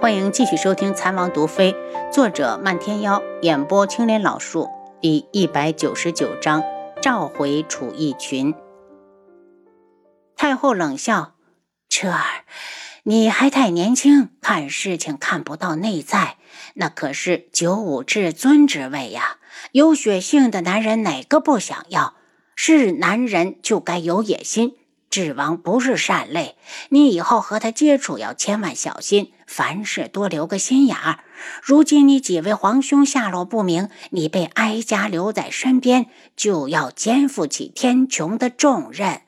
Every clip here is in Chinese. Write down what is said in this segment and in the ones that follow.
欢迎继续收听《残王毒妃》，作者漫天妖，演播青莲老树，第一百九十九章召回楚义群。太后冷笑：“彻儿，你还太年轻，看事情看不到内在，那可是九五至尊之位呀！有血性的男人哪个不想要？是男人就该有野心。”智王不是善类，你以后和他接触要千万小心，凡事多留个心眼儿。如今你几位皇兄下落不明，你被哀家留在身边，就要肩负起天穹的重任。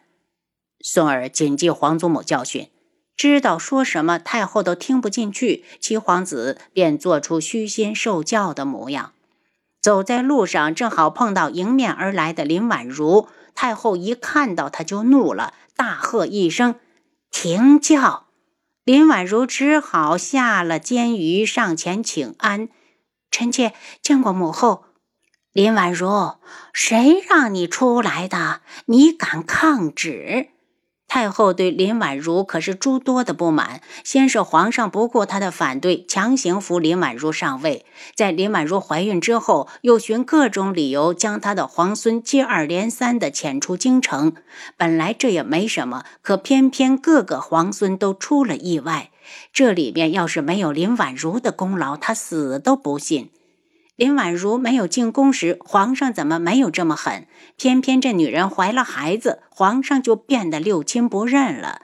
宋儿谨记皇祖母教训，知道说什么太后都听不进去，七皇子便做出虚心受教的模样。走在路上，正好碰到迎面而来的林婉如。太后一看到他就怒了。大喝一声：“停轿！”林婉如只好下了监狱，上前请安：“臣妾见过母后。”林婉如：“谁让你出来的？你敢抗旨？”太后对林婉如可是诸多的不满。先是皇上不顾她的反对，强行扶林婉如上位；在林婉如怀孕之后，又寻各种理由将她的皇孙接二连三地遣出京城。本来这也没什么，可偏偏各个皇孙都出了意外。这里边要是没有林婉如的功劳，他死都不信。林婉如没有进宫时，皇上怎么没有这么狠？偏偏这女人怀了孩子，皇上就变得六亲不认了。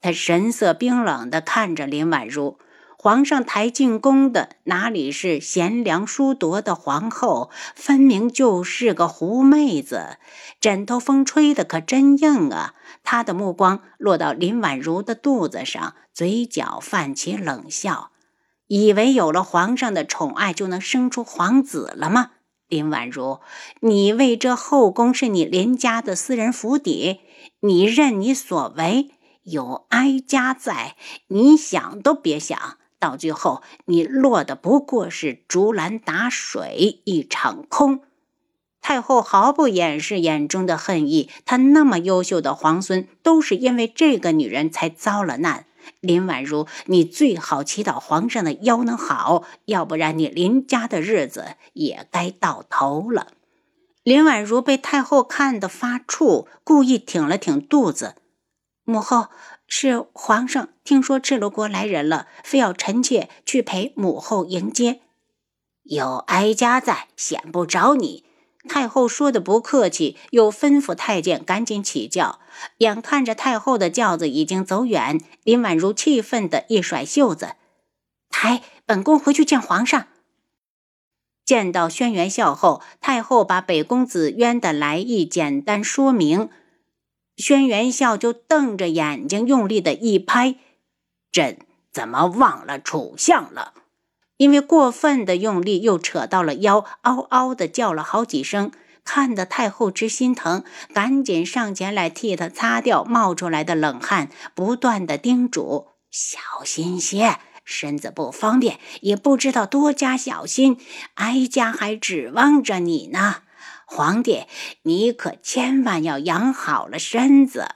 他神色冰冷地看着林婉如，皇上抬进宫的哪里是贤良淑德的皇后，分明就是个狐妹子。枕头风吹得可真硬啊！他的目光落到林婉如的肚子上，嘴角泛起冷笑。以为有了皇上的宠爱就能生出皇子了吗？林婉如，你为这后宫是你林家的私人府邸，你任你所为。有哀家在，你想都别想到最后，你落的不过是竹篮打水一场空。太后毫不掩饰眼中的恨意，她那么优秀的皇孙，都是因为这个女人才遭了难。林婉如，你最好祈祷皇上的腰能好，要不然你林家的日子也该到头了。林婉如被太后看得发怵，故意挺了挺肚子。母后，是皇上听说赤罗国来人了，非要臣妾去陪母后迎接。有哀家在，显不着你。太后说的不客气，又吩咐太监赶紧起轿。眼看着太后的轿子已经走远，林婉如气愤的一甩袖子：“抬本宫回去见皇上。”见到轩辕笑后，太后把北宫子渊的来意简单说明。轩辕笑就瞪着眼睛，用力的一拍：“朕怎么忘了楚相了？”因为过分的用力，又扯到了腰，嗷嗷的叫了好几声，看得太后直心疼，赶紧上前来替他擦掉冒出来的冷汗，不断的叮嘱：“小心些，身子不方便，也不知道多加小心。哀家还指望着你呢，皇帝，你可千万要养好了身子。”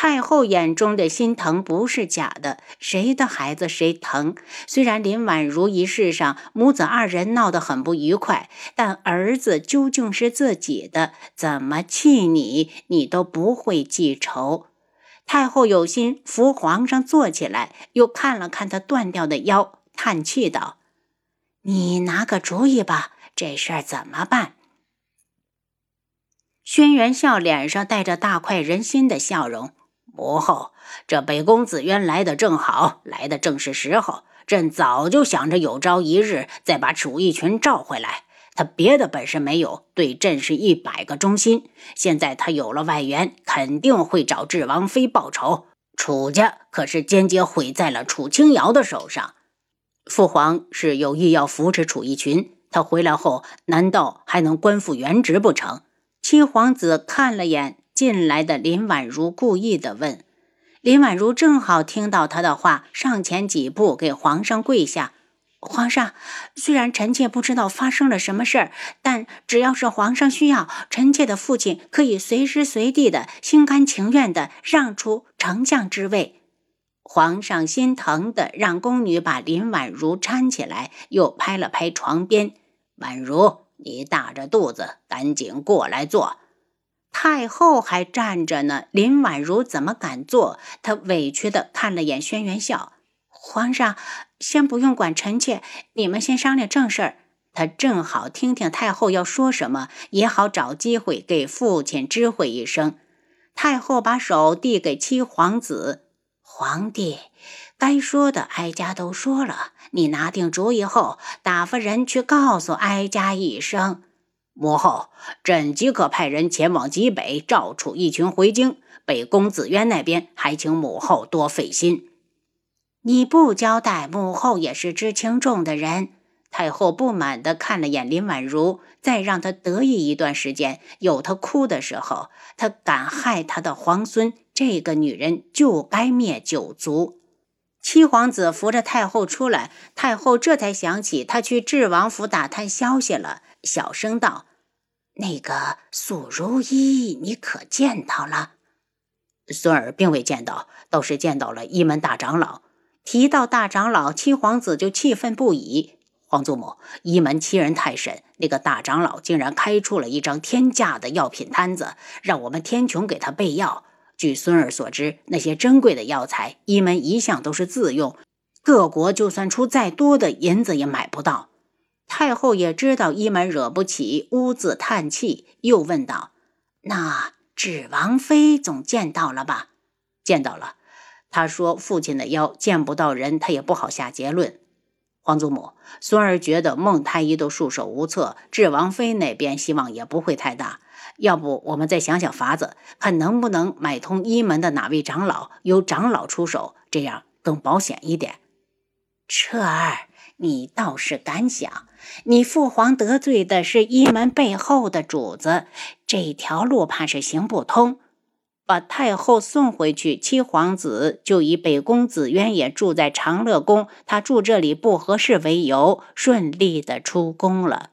太后眼中的心疼不是假的，谁的孩子谁疼。虽然林婉如一事上母子二人闹得很不愉快，但儿子究竟是自己的，怎么气你，你都不会记仇。太后有心扶皇上坐起来，又看了看他断掉的腰，叹气道：“你拿个主意吧，这事儿怎么办？”轩辕笑脸上带着大快人心的笑容。母后，这北宫子渊来的正好，来的正是时候。朕早就想着有朝一日再把楚义群召回来。他别的本事没有，对朕是一百个忠心。现在他有了外援，肯定会找智王妃报仇。楚家可是间接毁在了楚清瑶的手上。父皇是有意要扶持楚义群，他回来后难道还能官复原职不成？七皇子看了眼。进来的林婉如故意的问：“林婉如正好听到他的话，上前几步给皇上跪下。皇上，虽然臣妾不知道发生了什么事儿，但只要是皇上需要，臣妾的父亲可以随时随地的心甘情愿的让出丞相之位。”皇上心疼的让宫女把林婉如搀起来，又拍了拍床边：“婉如，你大着肚子，赶紧过来坐。”太后还站着呢，林婉如怎么敢坐？她委屈的看了眼轩辕笑，皇上，先不用管臣妾，你们先商量正事儿。他正好听听太后要说什么，也好找机会给父亲知会一声。太后把手递给七皇子。皇帝，该说的哀家都说了。你拿定主意后，打发人去告诉哀家一声。母后，朕即刻派人前往极北，召楚一群回京。北宫子渊那边，还请母后多费心。你不交代，母后也是知轻重的人。太后不满地看了眼林婉如，再让她得意一段时间，有她哭的时候。她敢害她的皇孙，这个女人就该灭九族。七皇子扶着太后出来，太后这才想起她去智王府打探消息了，小声道：“那个素如一，你可见到了？”孙儿并未见到，倒是见到了一门大长老。提到大长老，七皇子就气愤不已。皇祖母，一门欺人太甚，那个大长老竟然开出了一张天价的药品摊子，让我们天穹给他备药。据孙儿所知，那些珍贵的药材，一门一向都是自用，各国就算出再多的银子也买不到。太后也知道一门惹不起，兀自叹气，又问道：“那智王妃总见到了吧？”“见到了。”他说：“父亲的腰见不到人，他也不好下结论。”皇祖母，孙儿觉得孟太医都束手无策，智王妃那边希望也不会太大。要不我们再想想法子，看能不能买通一门的哪位长老，由长老出手，这样更保险一点。彻儿，你倒是敢想！你父皇得罪的是一门背后的主子，这条路怕是行不通。把太后送回去，七皇子就以北宫紫鸢也住在长乐宫，他住这里不合适为由，顺利的出宫了。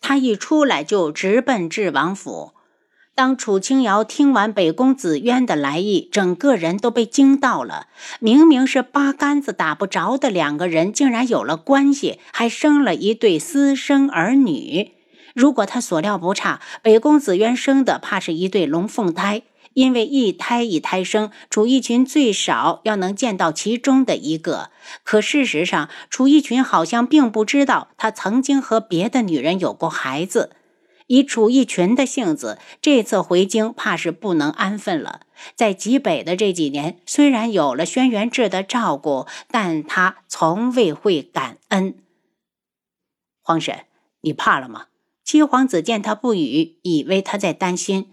他一出来就直奔智王府。当楚清瑶听完北宫子渊的来意，整个人都被惊到了。明明是八竿子打不着的两个人，竟然有了关系，还生了一对私生儿女。如果他所料不差，北宫子渊生的怕是一对龙凤胎。因为一胎一胎生，楚逸群最少要能见到其中的一个。可事实上，楚逸群好像并不知道他曾经和别的女人有过孩子。以楚逸群的性子，这次回京怕是不能安分了。在极北的这几年，虽然有了轩辕志的照顾，但他从未会感恩。皇婶，你怕了吗？七皇子见他不语，以为他在担心。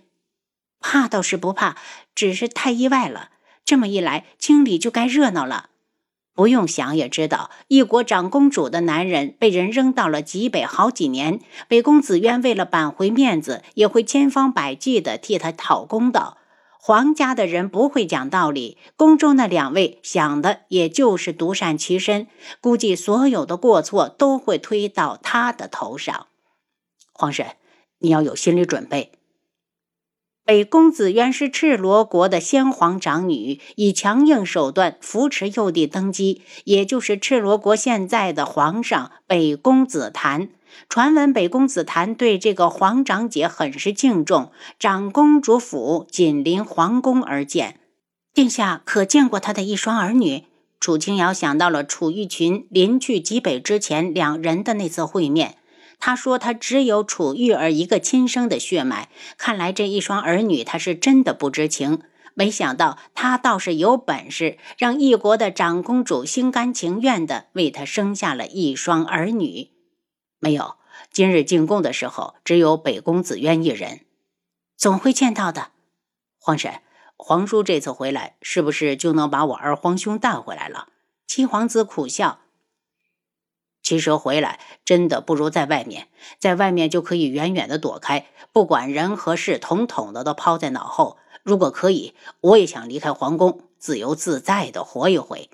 怕倒是不怕，只是太意外了。这么一来，京里就该热闹了。不用想也知道，一国长公主的男人被人扔到了极北好几年，北宫子渊为了挽回面子，也会千方百计的替他讨公道。皇家的人不会讲道理，宫中那两位想的也就是独善其身，估计所有的过错都会推到他的头上。皇婶，你要有心理准备。北宫子渊是赤罗国的先皇长女，以强硬手段扶持幼帝登基，也就是赤罗国现在的皇上北宫子谭。传闻北宫子谭对这个皇长姐很是敬重，长公主府紧邻皇宫而建。殿下可见过他的一双儿女？楚清瑶想到了楚玉群临去极北之前两人的那次会面。他说：“他只有楚玉儿一个亲生的血脉，看来这一双儿女他是真的不知情。没想到他倒是有本事，让一国的长公主心甘情愿地为他生下了一双儿女。没有，今日进宫的时候只有北宫子渊一人，总会见到的。皇婶，皇叔这次回来，是不是就能把我二皇兄带回来了？”七皇子苦笑。其实回来真的不如在外面，在外面就可以远远的躲开，不管人和事，统统的都抛在脑后。如果可以，我也想离开皇宫，自由自在的活一回。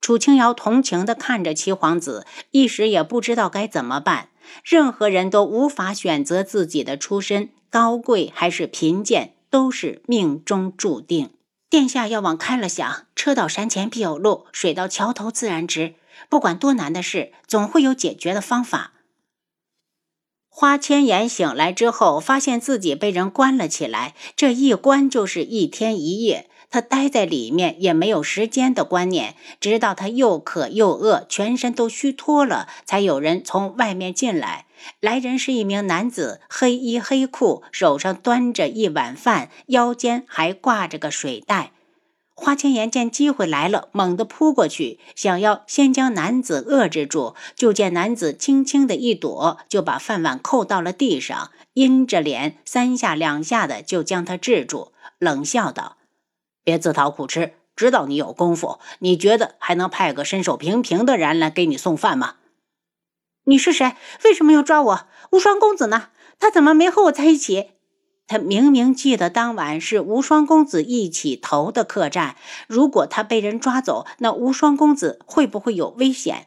楚清瑶同情的看着七皇子，一时也不知道该怎么办。任何人都无法选择自己的出身，高贵还是贫贱，都是命中注定。殿下要往开了想，车到山前必有路，水到桥头自然直。不管多难的事，总会有解决的方法。花千颜醒来之后，发现自己被人关了起来，这一关就是一天一夜。他待在里面也没有时间的观念，直到他又渴又饿，全身都虚脱了，才有人从外面进来。来人是一名男子，黑衣黑裤，手上端着一碗饭，腰间还挂着个水袋。花千颜见机会来了，猛地扑过去，想要先将男子遏制住。就见男子轻轻的一躲，就把饭碗扣到了地上，阴着脸，三下两下的就将他制住，冷笑道：“别自讨苦吃，知道你有功夫，你觉得还能派个身手平平的人来给你送饭吗？你是谁？为什么要抓我？无双公子呢？他怎么没和我在一起？”他明明记得当晚是无双公子一起投的客栈，如果他被人抓走，那无双公子会不会有危险？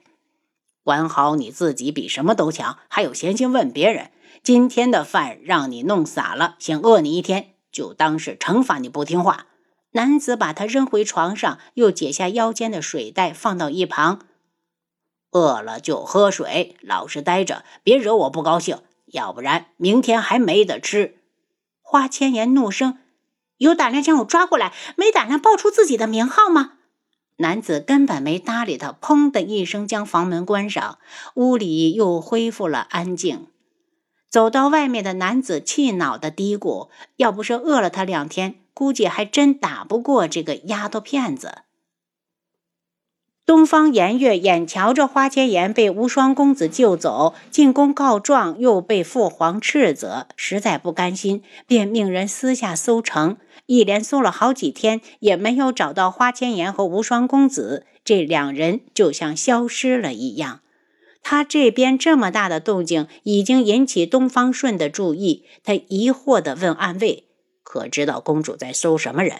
管好你自己比什么都强，还有闲心问别人？今天的饭让你弄洒了，先饿你一天，就当是惩罚你不听话。男子把他扔回床上，又解下腰间的水袋放到一旁。饿了就喝水，老实待着，别惹我不高兴，要不然明天还没得吃。花千颜怒声：“有胆量将我抓过来，没胆量报出自己的名号吗？”男子根本没搭理他，砰的一声将房门关上，屋里又恢复了安静。走到外面的男子气恼的嘀咕：“要不是饿了他两天，估计还真打不过这个丫头片子。”东方颜月眼瞧着花千颜被无双公子救走，进宫告状，又被父皇斥责，实在不甘心，便命人私下搜城。一连搜了好几天，也没有找到花千颜和无双公子，这两人就像消失了一样。他这边这么大的动静，已经引起东方顺的注意。他疑惑地问暗卫：“可知道公主在搜什么人？”